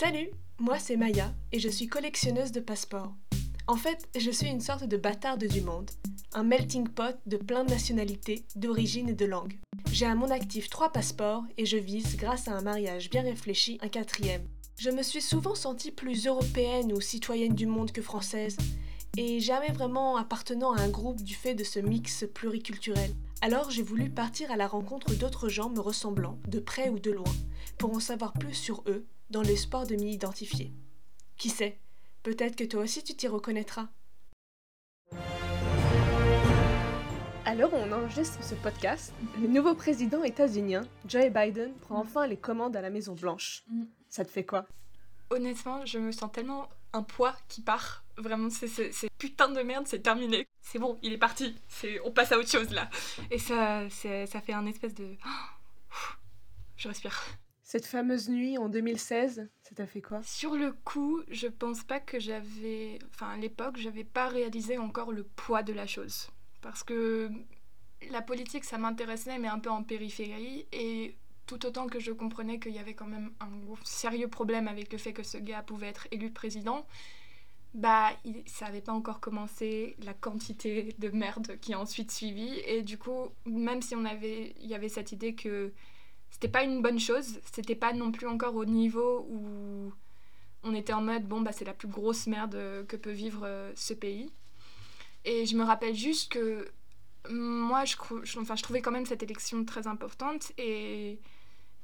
Salut, moi c'est Maya et je suis collectionneuse de passeports. En fait, je suis une sorte de bâtarde du monde, un melting pot de plein de nationalités, d'origines et de langues. J'ai à mon actif trois passeports et je vise, grâce à un mariage bien réfléchi, un quatrième. Je me suis souvent sentie plus européenne ou citoyenne du monde que française, et jamais vraiment appartenant à un groupe du fait de ce mix pluriculturel. Alors j'ai voulu partir à la rencontre d'autres gens me ressemblant, de près ou de loin, pour en savoir plus sur eux dans l'espoir de m'y identifier. Qui sait, peut-être que toi aussi tu t'y reconnaîtras. Alors on enregistre ce podcast. Le nouveau président états-unien, Joe Biden, prend enfin les commandes à la Maison Blanche. Mm. Ça te fait quoi? Honnêtement, je me sens tellement un poids qui part. Vraiment, c'est putain de merde, c'est terminé. C'est bon, il est parti. On passe à autre chose là. Et ça, ça fait un espèce de. Je respire. Cette fameuse nuit en 2016, ça t'a fait quoi? Sur le coup, je pense pas que j'avais. Enfin, à l'époque, j'avais pas réalisé encore le poids de la chose. Parce que la politique, ça m'intéressait, mais un peu en périphérie. Et tout autant que je comprenais qu'il y avait quand même un sérieux problème avec le fait que ce gars pouvait être élu président, bah, il, ça avait pas encore commencé la quantité de merde qui a ensuite suivi. Et du coup, même si on avait, il y avait cette idée que c'était pas une bonne chose, c'était pas non plus encore au niveau où on était en mode bon bah c'est la plus grosse merde euh, que peut vivre euh, ce pays. Et je me rappelle juste que moi je, je- enfin, je trouvais quand même cette élection très importante et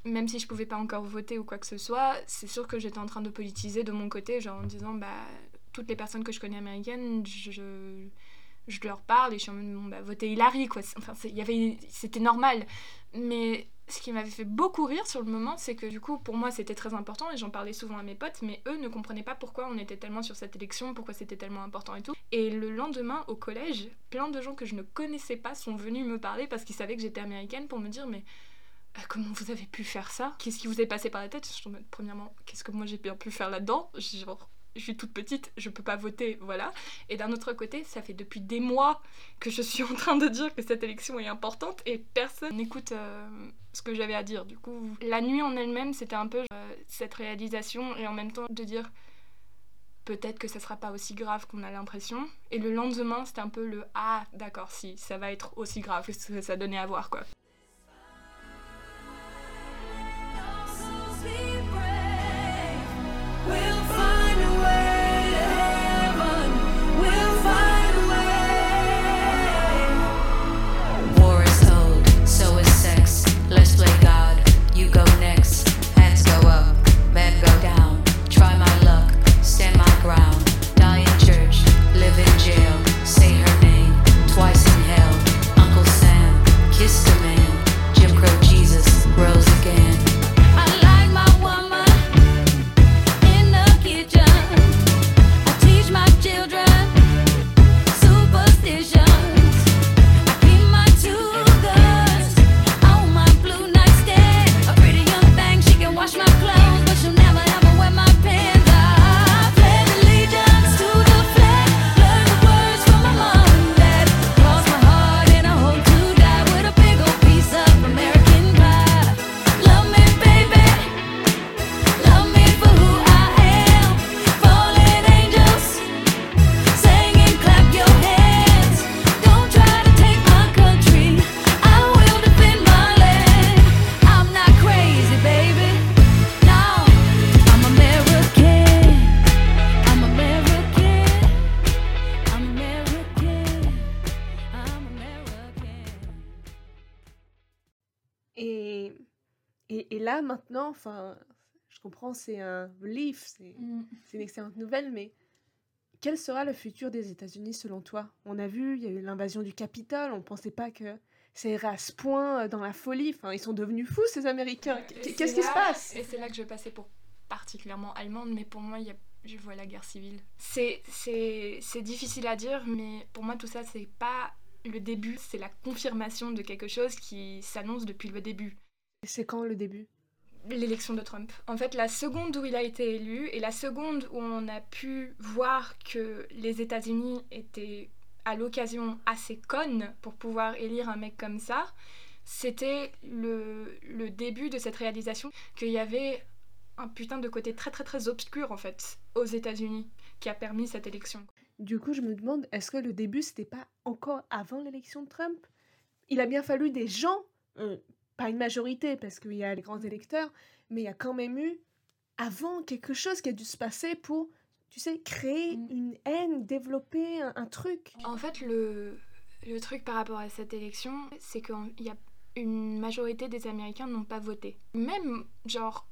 même si je pouvais pas encore voter ou quoi que ce soit, c'est sûr que j'étais en train de politiser de mon côté, genre en disant bah toutes les personnes que je connais américaines, je, je, leur parle et je suis en mode bon bah votez Hillary quoi. Enfin c'était normal. Mais ce qui m'avait fait beaucoup rire sur le moment, c'est que du coup, pour moi, c'était très important et j'en parlais souvent à mes potes, mais eux ne comprenaient pas pourquoi on était tellement sur cette élection, pourquoi c'était tellement important et tout. Et le lendemain, au collège, plein de gens que je ne connaissais pas sont venus me parler parce qu'ils savaient que j'étais américaine pour me dire, mais euh, comment vous avez pu faire ça? Qu'est-ce qui vous est passé par la tête? Je suis premièrement, qu'est-ce que moi j'ai bien pu faire là-dedans? Je suis toute petite, je peux pas voter, voilà. Et d'un autre côté, ça fait depuis des mois que je suis en train de dire que cette élection est importante et personne n'écoute euh, ce que j'avais à dire. Du coup, la nuit en elle-même, c'était un peu euh, cette réalisation et en même temps de dire peut-être que ça sera pas aussi grave qu'on a l'impression. Et le lendemain, c'était un peu le ah, d'accord, si, ça va être aussi grave que ce que ça donnait à voir, quoi. Là, maintenant, enfin, je comprends, c'est un relief, c'est c'est une excellente nouvelle, mais quel sera le futur des États-Unis selon toi? On a vu, il y a eu l'invasion du Capitole, on ne pensait pas que ça irait à ce point euh, dans la folie. Enfin, ils sont devenus fous, ces Américains. Qu'est-ce qui se passe? Et c'est là que je vais passer pour particulièrement allemande, mais pour moi, il y a, je vois la guerre civile. C'est difficile à dire, mais pour moi, tout ça, c'est pas le début, c'est la confirmation de quelque chose qui s'annonce depuis le début. C'est quand le début? L'élection de Trump. En fait, la seconde où il a été élu et la seconde où on a pu voir que les États-Unis étaient à l'occasion assez connes pour pouvoir élire un mec comme ça, c'était le, le début de cette réalisation qu'il y avait un putain de côté très très très obscur en fait aux États-Unis qui a permis cette élection. Du coup, je me demande, est-ce que le début, c'était pas encore avant l'élection de Trump? Il a bien fallu des gens, euh, pas une majorité, parce qu'il y a les grands électeurs, mais il y a quand même eu, avant, quelque chose qui a dû se passer pour, tu sais, créer Mm. une haine, développer un, un truc. En fait, le, le truc par rapport à cette élection, c'est qu'il y a une majorité des Américains n'ont pas voté. Même, genre,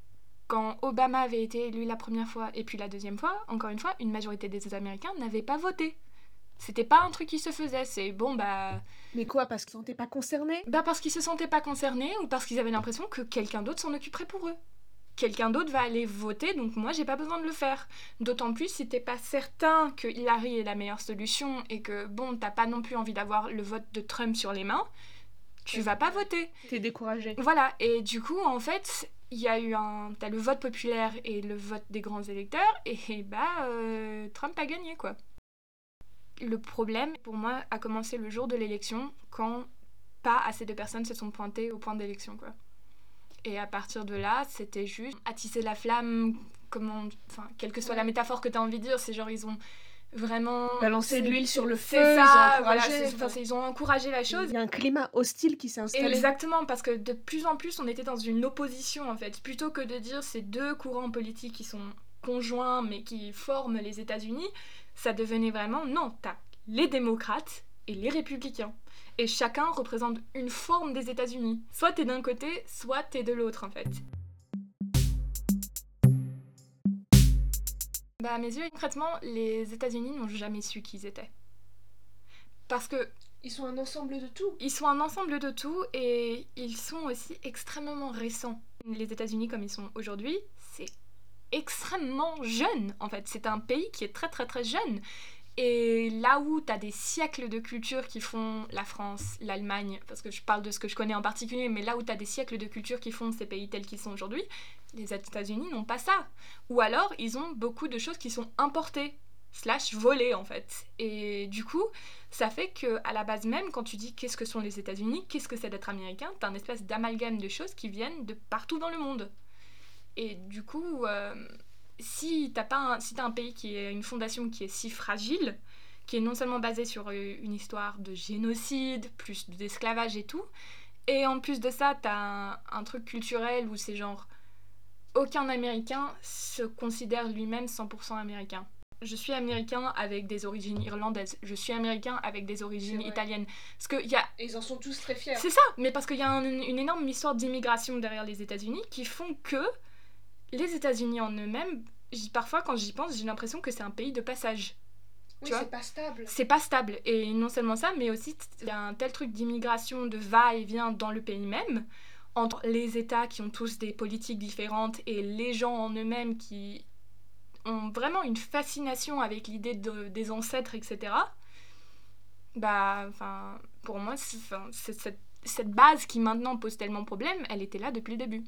quand Obama avait été élu la première fois et puis la deuxième fois, encore une fois, une majorité des Américains n'avaient pas voté. C'était pas un truc qui se faisait, c'est bon, bah. Mais quoi, parce qu'ils n'étaient pas concernés? Bah, parce qu'ils se sentaient pas concernés ou parce qu'ils avaient l'impression que quelqu'un d'autre s'en occuperait pour eux. Quelqu'un d'autre va aller voter, donc moi j'ai pas besoin de le faire. D'autant plus si t'es pas certain que Hillary est la meilleure solution et que bon, t'as pas non plus envie d'avoir le vote de Trump sur les mains, tu vas pas voter. T'es découragé. Voilà, et du coup, en fait, il y a eu un. T'as le vote populaire et le vote des grands électeurs, et bah, euh, Trump a gagné, quoi. Le problème, pour moi, a commencé le jour de l'élection, quand pas assez de personnes se sont pointées au point d'élection, quoi. Et à partir de là, c'était juste attiser la flamme, comment. Enfin, quelle que soit la métaphore que t'as envie de dire, c'est genre, ils ont vraiment. Balancer de l'huile sur le C'est feu, ils ont ça, encouragé, voilà, c'est- enfin. enfin, c'est- ils ont encouragé la chose. Il y a un climat hostile qui s'est installé. Exactement, parce que de plus en plus, on était dans une opposition en fait. Plutôt que de dire ces deux courants politiques qui sont conjoints mais qui forment les États-Unis, ça devenait vraiment non, t'as les démocrates et les républicains. Et chacun représente une forme des États-Unis. Soit t'es d'un côté, soit t'es de l'autre en fait. Bah, à mes yeux, concrètement, les États-Unis n'ont jamais su qui ils étaient. Parce que Ils sont un ensemble de tout. ils sont un ensemble de tout et ils sont aussi extrêmement récents. Les États-Unis comme ils sont aujourd'hui, extrêmement jeune en fait. C'est un pays qui est très très très jeune. Et là où tu as des siècles de culture qui font la France, l'Allemagne, parce que je parle de ce que je connais en particulier, mais là où tu as des siècles de culture qui font ces pays tels qu'ils sont aujourd'hui, les États-Unis n'ont pas ça. Ou alors ils ont beaucoup de choses qui sont importées, slash volées en fait. Et du coup, ça fait que à la base même, quand tu dis qu'est-ce que sont les États-Unis, qu'est-ce que c'est d'être américain, t'as un espèce d'amalgame de choses qui viennent de partout dans le monde. Et du coup, euh, si t'as pas un, si t'as un pays qui est une fondation qui est si fragile, qui est non seulement basée sur euh, une histoire de génocide, plus d'esclavage et tout, et en plus de ça, t'as un, un truc culturel où c'est genre aucun Américain se considère lui-même 100% américain. Je suis américain avec des origines irlandaises. Je suis américain avec des origines italiennes. Parce qu'il y a Et ils en sont tous très fiers. c'est ça, mais parce qu'il y a un- une énorme histoire d'immigration derrière les États-Unis qui font que les États-Unis en eux-mêmes, parfois quand j'y pense, j'ai l'impression que c'est un pays de passage. Oui, c'est pas stable. C'est pas stable. Et non seulement ça, mais aussi il y a un tel truc d'immigration, de va-et-vient dans le pays même, entre les États qui ont tous des politiques différentes et les gens en eux-mêmes qui ont vraiment une fascination avec l'idée de- des ancêtres, etc. Bah, enfin, pour moi, c'est- cette, cette base qui maintenant pose tellement problème, elle était là depuis le début.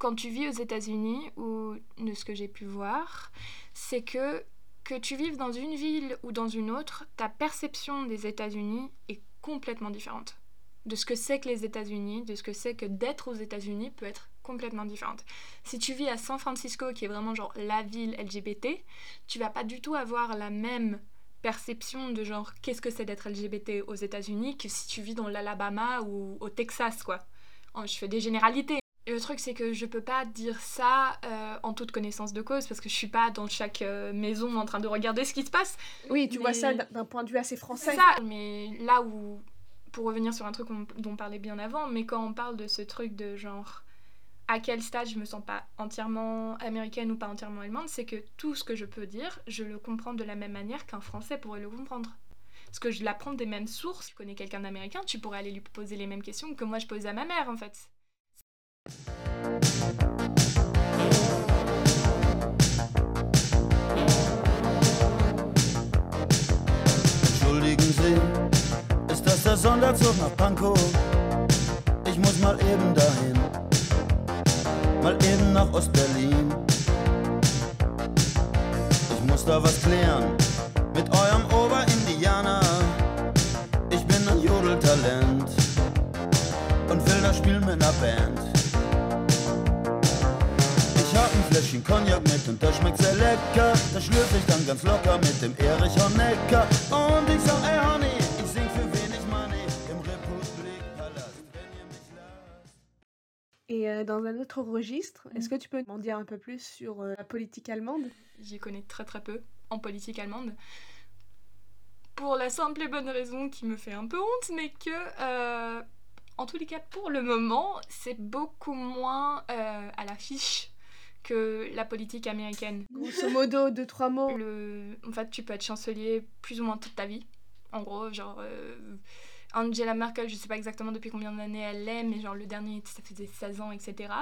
Quand tu vis aux États-Unis, ou de ce que j'ai pu voir, c'est que que tu vives dans une ville ou dans une autre, ta perception des États-Unis est complètement différente. De ce que c'est que les États-Unis, de ce que c'est que d'être aux États-Unis peut être complètement différente. Si tu vis à San Francisco, qui est vraiment genre la ville LGBT, tu vas pas du tout avoir la même perception de genre qu'est-ce que c'est d'être LGBT aux États-Unis que si tu vis dans l'Alabama ou au Texas, quoi. Je fais des généralités. Et le truc, c'est que je peux pas dire ça euh, en toute connaissance de cause parce que je suis pas dans chaque euh, maison en train de regarder ce qui se passe. Oui, tu vois ça d'un- point de vue assez français. Ça, mais là où, pour revenir sur un truc dont on parlait bien avant, mais quand on parle de ce truc de genre à quel stade je me sens pas entièrement américaine ou pas entièrement allemande, c'est que tout ce que je peux dire, je le comprends de la même manière qu'un français pourrait le comprendre. Parce que je l'apprends des mêmes sources. Tu connais quelqu'un d'américain, tu pourrais aller lui poser les mêmes questions que moi je posais à ma mère en fait. Entschuldigen Sie, ist das der Sonderzug nach Pankow? Ich muss mal eben dahin, mal eben nach Ostberlin. Ich muss da was klären mit eurem Oberindianer. Ich bin ein Jodeltalent und will das spielen mit einer Band. Ich einen Cognac mit und der schmeckt sehr lecker. Da schlürf ich dann ganz locker mit dem Erich Honecker. Und ich sag, ey Honey, ich sing für wenig Money im Republikpalast, wenn ihr mich lasst. Et euh, dans un autre registre, est-ce que tu peux m'en dire un peu plus sur euh, la politique allemande? J'y connais très très peu en politique allemande. Pour la simple et bonne raison qui me fait un peu honte, mais que, euh, en tous les cas, pour le moment, c'est beaucoup moins euh, à l'affiche que la politique américaine. Grosso modo, deux, trois mots. Le... En fait, tu peux être chancelier plus ou moins toute ta vie. En gros, genre. euh, Angela Merkel, je sais pas exactement depuis combien d'années elle l'est, mais genre le dernier, ça faisait 16 ans, etc.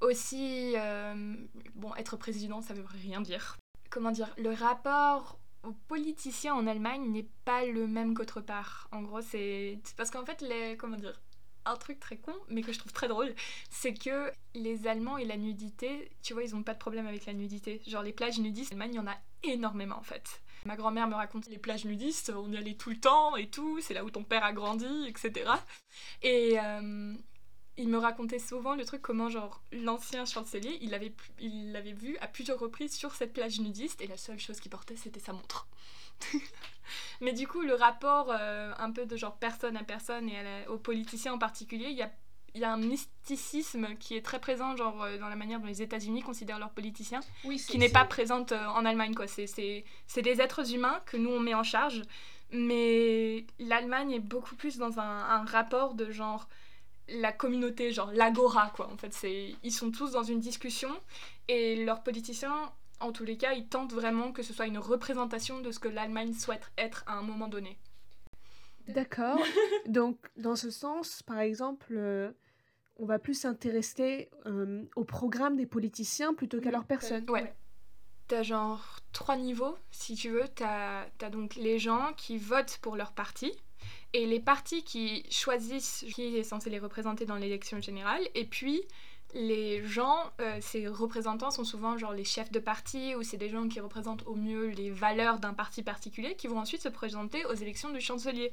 Aussi, euh, bon, être président, ça veut rien dire. Comment dire Le rapport aux politiciens en Allemagne n'est pas le même qu'autre part. En gros, c'est c'est parce qu'en fait, les. Comment dire un truc très con, mais que je trouve très drôle, c'est que les Allemands et la nudité, tu vois, ils ont pas de problème avec la nudité. Genre les plages nudistes, en Allemagne, il y en a énormément en fait. Ma grand-mère me raconte les plages nudistes, on y allait tout le temps et tout, c'est là où ton père a grandi, etc. Et euh, il me racontait souvent le truc comment genre l'ancien chancelier, il l'avait il l'avait vu à plusieurs reprises sur cette plage nudiste et la seule chose qu'il portait c'était sa montre. Mais du coup, le rapport euh, un peu de genre personne à personne et à la- aux politiciens en particulier, il y a, y a un mysticisme qui est très présent genre euh, dans la manière dont les États-Unis considèrent leurs politiciens Oui, qui n'est pas présente euh, en Allemagne. quoi. C'est- des êtres humains que nous on met en charge, mais l'Allemagne est beaucoup plus dans un, un rapport de genre la communauté, genre l'agora quoi. En fait, c'est ils sont tous dans une discussion et leurs politiciens, en tous les cas, ils tentent vraiment que ce soit une représentation de ce que l'Allemagne souhaite être à un moment donné. D'accord. Donc, dans ce sens, par exemple, euh, on va plus s'intéresser euh, au programme des politiciens plutôt qu'à leur personne. Ouais. T'as genre trois niveaux, si tu veux. T'as as donc les gens qui votent pour leur parti, et les partis qui choisissent qui est censé les représenter dans l'élection générale, et puis les gens, euh, ces représentants sont souvent genre les chefs de parti, ou c'est des gens qui représentent au mieux les valeurs d'un parti particulier, qui vont ensuite se présenter aux élections du chancelier.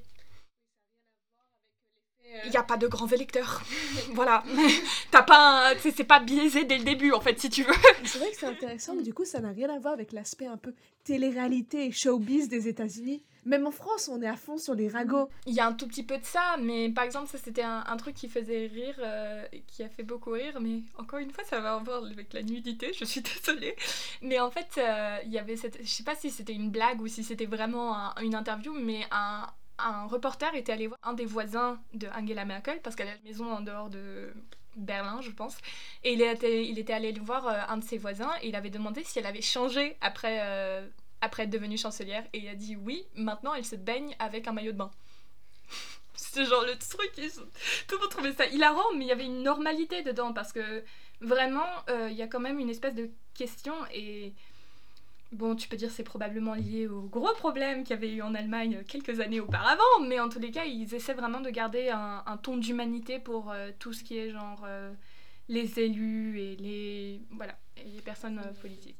Il n'y a pas de grands électeurs. voilà. T'as pas un- c'est- pas biaisé dès le début, en fait, si tu veux. C'est vrai que c'est intéressant, mais du coup, ça n'a rien à voir avec l'aspect un peu télé-réalité et showbiz des États-Unis. Même en France, on est à fond sur les ragots. Il y a un tout petit peu de ça, mais par exemple, ça c'était un, un truc qui faisait rire, euh, qui a fait beaucoup rire, mais encore une fois, ça va à voir avec la nudité, je suis désolée. Mais en fait, euh, il y avait cette. Je sais pas si c'était une blague ou si c'était vraiment un- une interview, mais un, un reporter était allé voir un des voisins de Angela Merkel, parce qu'elle a une maison en dehors de. Berlin, je pense. Et il était, il était allé voir euh, un de ses voisins et il avait demandé si elle avait changé après, euh, après être devenue chancelière. Et il a dit oui, maintenant elle se baigne avec un maillot de bain. C'était genre le truc, tout le monde trouvait ça hilarant, mais il y avait une normalité dedans parce que vraiment, euh, il y a quand même une espèce de question et bon, tu peux dire c'est probablement lié au gros problème qu'il y avait eu en Allemagne quelques années auparavant, mais en tous les cas, ils essaient vraiment de garder un, un ton d'humanité pour euh, tout ce qui est genre euh, les élus et les voilà et les personnes euh, politiques.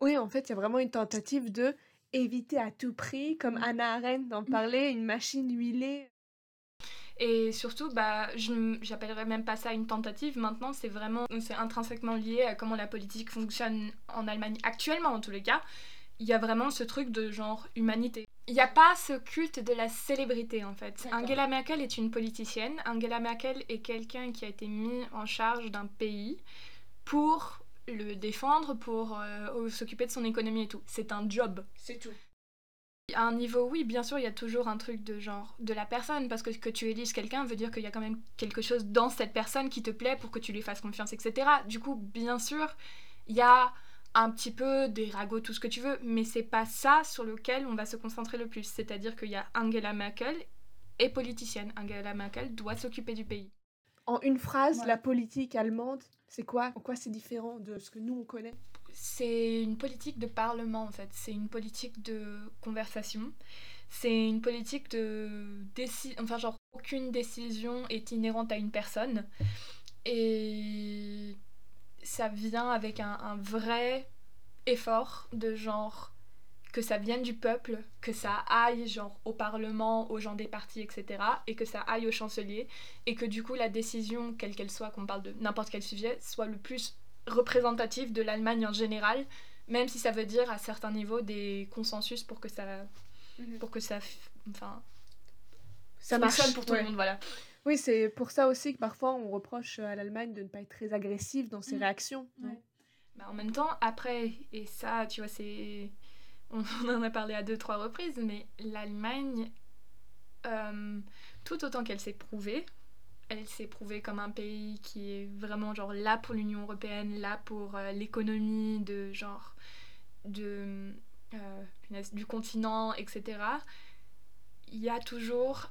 Oui, en fait, il y a vraiment une tentative de éviter à tout prix, comme Anna Arendt en parlait, une machine huilée. Et surtout, bah, j'appellerais même pas ça une tentative. Maintenant, c'est vraiment, c'est intrinsèquement lié à comment la politique fonctionne en Allemagne actuellement, en tous les cas. Il y a vraiment ce truc de genre humanité. Il n'y a pas ce culte de la célébrité en fait. Angela Merkel est une politicienne. Angela Merkel est quelqu'un qui a été mis en charge d'un pays pour le défendre, pour euh, s'occuper de son économie et tout. C'est un job. C'est tout. À un niveau, oui, bien sûr, il y a toujours un truc de genre de la personne, parce que que tu élises quelqu'un veut dire qu'il y a quand même quelque chose dans cette personne qui te plaît pour que tu lui fasses confiance, etc. Du coup, bien sûr, il y a un petit peu des ragots, tout ce que tu veux, mais c'est pas ça sur lequel on va se concentrer le plus. C'est-à-dire qu'il y a Angela Merkel est politicienne. Angela Merkel doit s'occuper du pays. En une phrase, Ouais. la politique allemande, c'est quoi? En quoi c'est différent de ce que nous on connaît? C'est une politique de parlement en fait, c'est une politique de conversation, c'est une politique de décision, enfin genre aucune décision est inhérente à une personne et ça vient avec un, un vrai effort de genre que ça vienne du peuple, que ça aille genre au parlement, aux gens des partis, etc. et que ça aille au chancelier et que du coup la décision, quelle qu'elle soit, qu'on parle de n'importe quel sujet, soit le plus représentatif de l'Allemagne en général, même si ça veut dire à certains niveaux des consensus pour que ça, Mhm. pour que ça, enfin, Ça marche fonctionne pour tout ouais. le monde, voilà. Oui, c'est pour ça aussi que parfois on reproche à l'Allemagne de ne pas être très agressive dans ses Mm. réactions. Ouais. Bah, en même temps, après, et ça, tu vois, c'est. On on en a parlé à deux, trois reprises, mais l'Allemagne, euh, tout autant qu'elle s'est prouvée, elle s'est prouvée comme un pays qui est vraiment genre là pour l'Union Européenne, là pour euh, l'économie de genre de euh, du continent, etc. Il y a toujours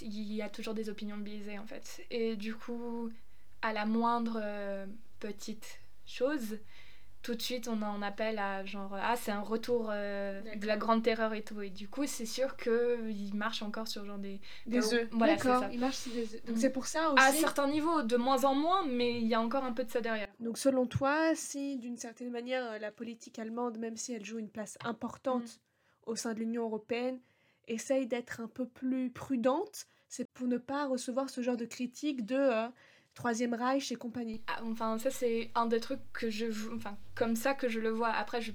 il y a toujours des opinions biaisées en fait. Et du coup, à la moindre euh, petite chose, tout de suite on en appelle à genre ah c'est un retour euh, de la grande terreur et tout. Et du coup c'est sûr qu'il marche encore sur genre des Des Euh, œufs. voilà, c'est D'accord, ça. il marche sur des œufs. Donc Mm. c'est pour ça aussi. à certains niveaux de moins en moins, mais il y a encore un peu de ça derrière. Donc selon toi, si d'une certaine manière euh, la politique allemande, même si elle joue une place importante Mm. au sein de l'Union européenne, essaye d'être un peu plus prudente, c'est pour ne pas recevoir ce genre de critiques de euh, Troisième Reich et compagnie. Ah, enfin, ça, c'est un des trucs que je. Enfin, comme ça que je le vois. Après, je,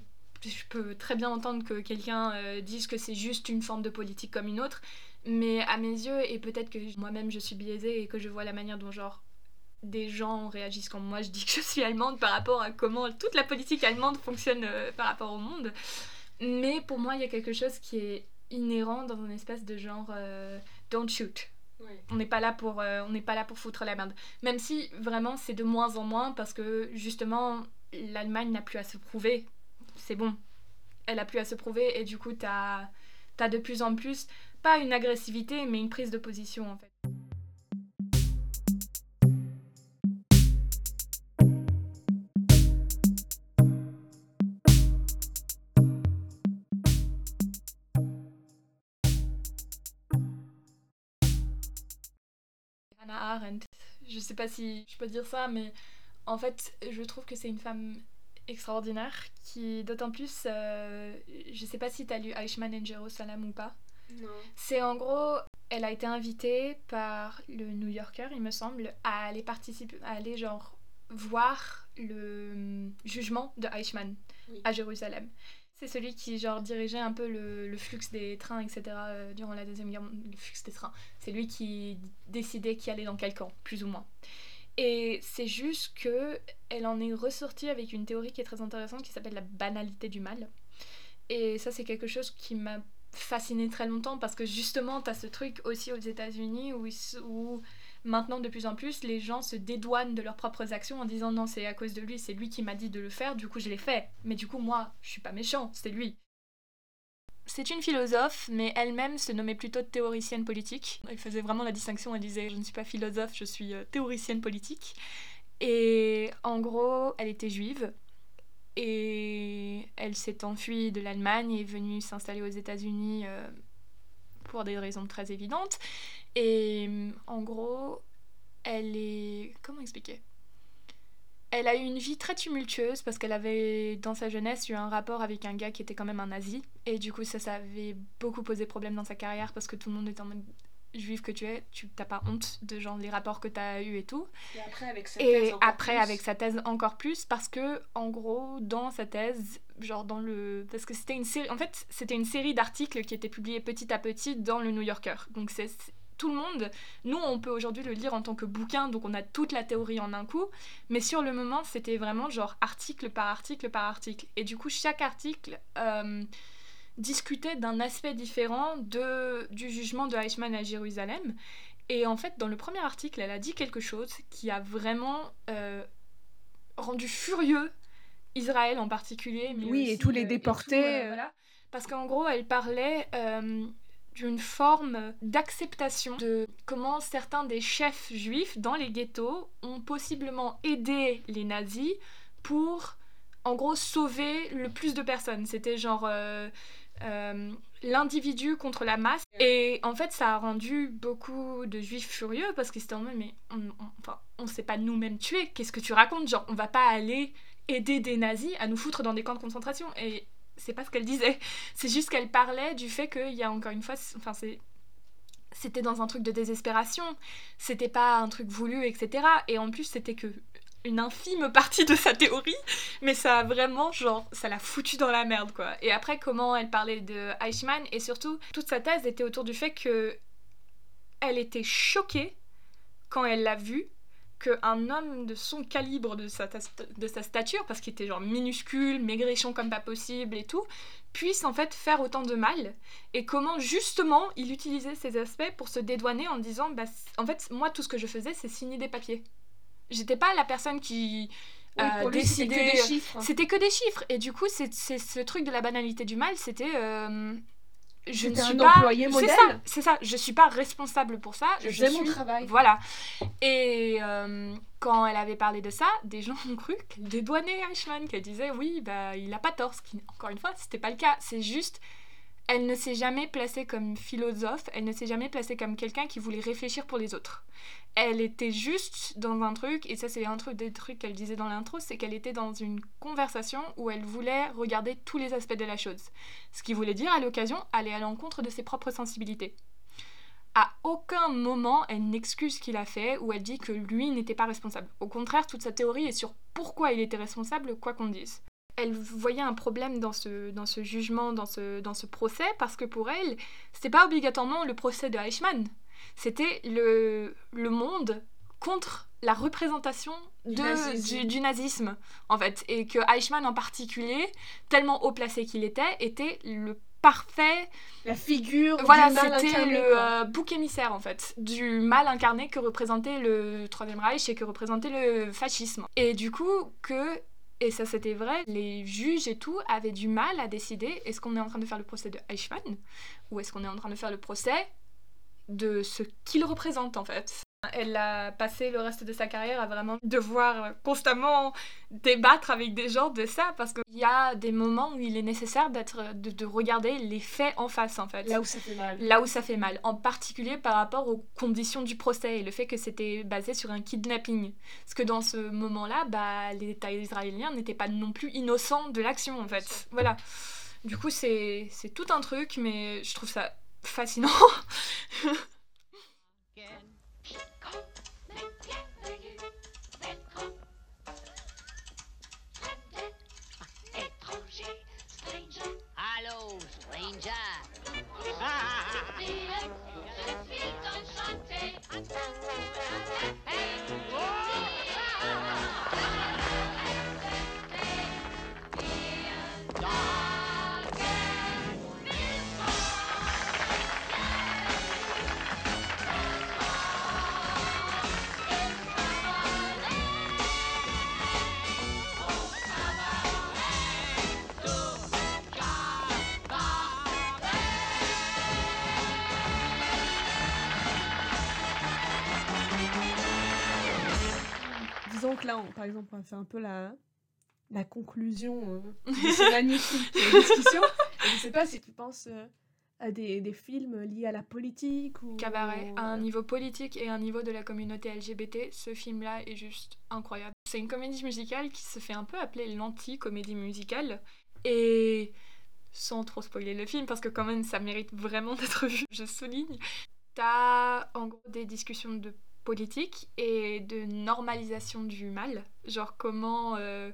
peux très bien entendre que quelqu'un euh, dise que c'est juste une forme de politique comme une autre. Mais à mes yeux, et peut-être que moi-même je suis biaisée et que je vois la manière dont, genre, des gens réagissent quand moi je dis que je suis allemande par rapport à comment toute la politique allemande fonctionne euh, par rapport au monde. Mais pour moi, il y a quelque chose qui est inhérent dans une espèce de genre euh, don't shoot. On n'est pas là pour euh, on n'est pas là pour foutre la merde. Même si vraiment c'est de moins en moins parce que justement l'Allemagne n'a plus à se prouver. C'est bon. Elle a plus à se prouver et du coup t'as as de plus en plus pas une agressivité mais une prise de position en fait. Je sais pas si je peux dire ça, mais en fait, je trouve que c'est une femme extraordinaire qui, d'autant plus, euh, je sais pas si t'as lu Eichmann and Jerusalem ou pas. C'est en gros, elle a été invitée par le New Yorker, il me semble, à aller participer, à aller genre voir le hum, jugement de Eichmann Oui. à Jérusalem. C'est celui qui dirigeait un peu le, flux des trains, etc. euh, durant la deuxième guerre, le flux des trains. C'est lui qui décidait qui allait dans quel camp, plus ou moins. Et c'est juste que elle en est ressortie avec une théorie qui est très intéressante qui s'appelle la banalité du mal. Et ça, c'est quelque chose qui m'a fasciné très longtemps parce que justement, tu as ce truc aussi aux États-Unis où maintenant, de plus en plus, les gens se dédouanent de leurs propres actions en disant non, c'est à cause de lui, c'est lui qui m'a dit de le faire, du coup, je l'ai fait. Mais du coup, moi, je suis pas méchant, c'est lui. C'est une philosophe, mais elle-même se nommait plutôt théoricienne politique. Elle faisait vraiment la distinction, elle disait je ne suis pas philosophe, je suis euh, théoricienne politique. Et en gros, elle était juive. Et elle s'est enfuie de l'Allemagne et est venue s'installer aux États-Unis euh, pour des raisons très évidentes. Et euh, en gros, elle est. Comment expliquer? Elle a eu une vie très tumultueuse parce qu'elle avait, dans sa jeunesse, eu un rapport avec un gars qui était quand même un nazi. Et du coup, ça, ça avait beaucoup posé problème dans sa carrière parce que tout le monde était en mode juive que tu es, tu t'as pas honte de genre les rapports que tu as eu et tout. Et après avec sa Et après avec sa thèse encore plus parce que en gros dans sa thèse genre dans le parce que c'était une série en fait c'était une série d'articles qui étaient publiés petit à petit dans le New Yorker. Donc c'est- tout le monde, nous on peut aujourd'hui le lire en tant que bouquin, donc on a toute la théorie en un coup, mais sur le moment c'était vraiment genre article par article par article. Et du coup chaque article euh, discutait d'un aspect différent de, du jugement de Eichmann à Jérusalem. Et en fait, dans le premier article, elle a dit quelque chose qui a vraiment euh, rendu furieux Israël en particulier. Mais Oui, et tous les euh, déportés, tout, voilà. Parce qu'en gros, elle parlait euh, d'une forme d'acceptation de comment certains des chefs juifs dans les ghettos ont possiblement aidé les nazis pour, en gros, sauver le plus de personnes. C'était genre... euh, euh, l'individu contre la masse. Et en fait ça a rendu beaucoup de juifs furieux parce qu'ils étaient en mode mais on, on, enfin, on s'est pas nous-mêmes tués qu'est-ce que tu racontes? Genre on va pas aller aider des nazis à nous foutre dans des camps de concentration. Et c'est pas ce qu'elle disait. C'est juste qu'elle parlait du fait qu'il y a encore une fois enfin c'est c'était dans un truc de désespération. C'était pas un truc voulu etc et en plus c'était que une infime partie de sa théorie, mais ça a vraiment, genre, ça l'a foutu dans la merde, quoi. Et après, comment elle parlait de Eichmann, et surtout, toute sa thèse était autour du fait que elle était choquée quand elle l'a vu qu'un homme de son calibre, de sa, de sa stature, parce qu'il était genre minuscule, maigrichon comme pas possible et tout, puisse en fait faire autant de mal, et comment justement il utilisait ces aspects pour se dédouaner en disant, bah, en fait, moi tout ce que je faisais, c'est signer des papiers. J'étais pas la personne qui euh, lui, c'était décidait... que des chiffres. C'était que des chiffres, et du coup, c'est c'est ce truc de la banalité du mal, c'était... euh, je ne suis un pas... employé C'est modèle. ça, c'est ça, je suis pas responsable pour ça. Je mon suis- travail. Voilà. Et euh, quand elle avait parlé de ça, des gens ont cru qu'elle dédouanait Eichmann, qu'elle disait oui, bah il a pas tort. Ce qui, encore une fois, c'était pas le cas. C'est juste, elle ne s'est jamais placée comme philosophe, elle ne s'est jamais placée comme quelqu'un qui voulait réfléchir pour les autres. Elle était juste dans un truc, et ça c'est un truc des trucs qu'elle disait dans l'intro, c'est qu'elle était dans une conversation où elle voulait regarder tous les aspects de la chose. Ce qui voulait dire à l'occasion aller à l'encontre de ses propres sensibilités. À aucun moment elle n'excuse ce qu'il a fait ou elle dit que lui n'était pas responsable. Au contraire, toute sa théorie est sur pourquoi il était responsable, quoi qu'on dise. Elle voyait un problème dans ce, dans ce jugement, dans ce, dans ce procès, parce que pour elle, c'était pas obligatoirement le procès de Eichmann. C'était le, le monde contre la représentation Du de- nazisme. du, du nazisme, en fait. Et que Eichmann en particulier, tellement haut placé qu'il était, était le parfait La figure voilà, c'était le euh, bouc émissaire en fait, du mal incarné que représentait le Troisième Reich et que représentait le fascisme. Et du coup, que, et ça c'était vrai, les juges et tout avaient du mal à décider est-ce qu'on est en train de faire le procès de Eichmann ou est-ce qu'on est en train de faire le procès de ce qu'il représente en fait. Elle a passé le reste de sa carrière à vraiment devoir constamment débattre avec des gens de ça parce qu'il y a des moments où il est nécessaire d'être, de, de regarder les faits en face en fait Là où ça fait mal. là où ça fait mal, en particulier par rapport aux conditions du procès et le fait que c'était basé sur un kidnapping. Parce que dans ce moment-là, bah, l'État israélien n'était pas non plus innocent de l'action en fait. Voilà. Du coup, c'est c'est tout un truc, mais je trouve ça fascinant. là, on- par exemple, on va faire un peu la, la conclusion euh, de ce magnifique discussion. Et je sais pas si tu penses euh, à des, des films liés à la politique ou... Cabaret, à un euh, niveau politique et à un niveau de la communauté LGBT, ce film-là est juste incroyable. C'est une comédie musicale qui se fait un peu appeler l'anti-comédie musicale. Et sans trop spoiler le film, parce que quand même ça mérite vraiment d'être vu, je souligne, t'as en gros des discussions de politique et de normalisation du mal. Genre comment, euh,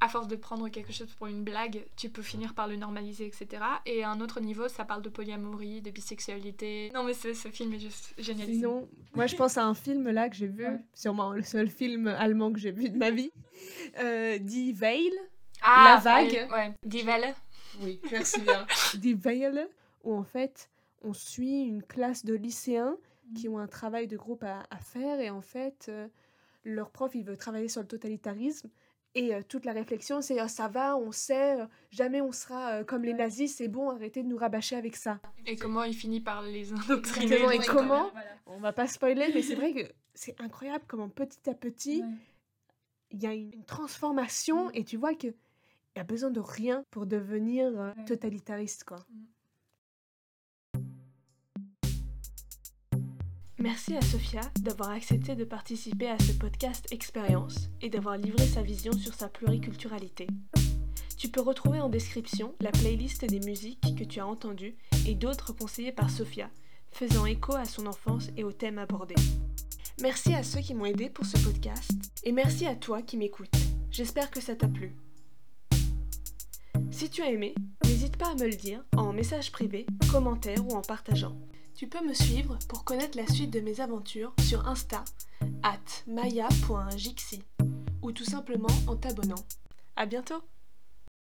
à force de prendre quelque chose pour une blague, tu peux finir par le normaliser, etc. Et à un autre niveau, ça parle de polyamorie, de bisexualité. Non mais ce, ce film est juste génial. Sinon, moi je pense à un film là que j'ai vu, Ouais. sûrement le seul film allemand que j'ai vu de ma vie, euh, Die Veil. Ah, La vague. Ouais, ouais. Die Welle. Oui, merci bien. Die Veil, où en fait on suit une classe de lycéens qui ont un travail de groupe à, à faire et en fait euh, leur prof il veut travailler sur le totalitarisme et euh, toute la réflexion c'est Ah, ça va, on sait, euh, jamais on sera euh, comme les nazis, c'est bon, arrêtez de nous rabâcher avec ça. Et comment il finit par les indoctriner. Exactement, et comment On va pas spoiler, mais c'est vrai que c'est incroyable comment petit à petit il y a une, une transformation et tu vois que il a besoin de rien pour devenir euh, Ouais. totalitariste quoi. Merci à Sophia d'avoir accepté de participer à ce podcast Expérience et d'avoir livré sa vision sur sa pluriculturalité. Tu peux retrouver en description la playlist des musiques que tu as entendues et d'autres conseillées par Sophia, faisant écho à son enfance et aux thèmes abordés. Merci à ceux qui m'ont aidé pour ce podcast et merci à toi qui m'écoutes. J'espère que ça t'a plu. Si tu as aimé, n'hésite pas à me le dire en message privé, commentaire ou en partageant. Tu peux me suivre pour connaître la suite de mes aventures sur Insta, at maya.jixi, ou tout simplement en t'abonnant. À bientôt!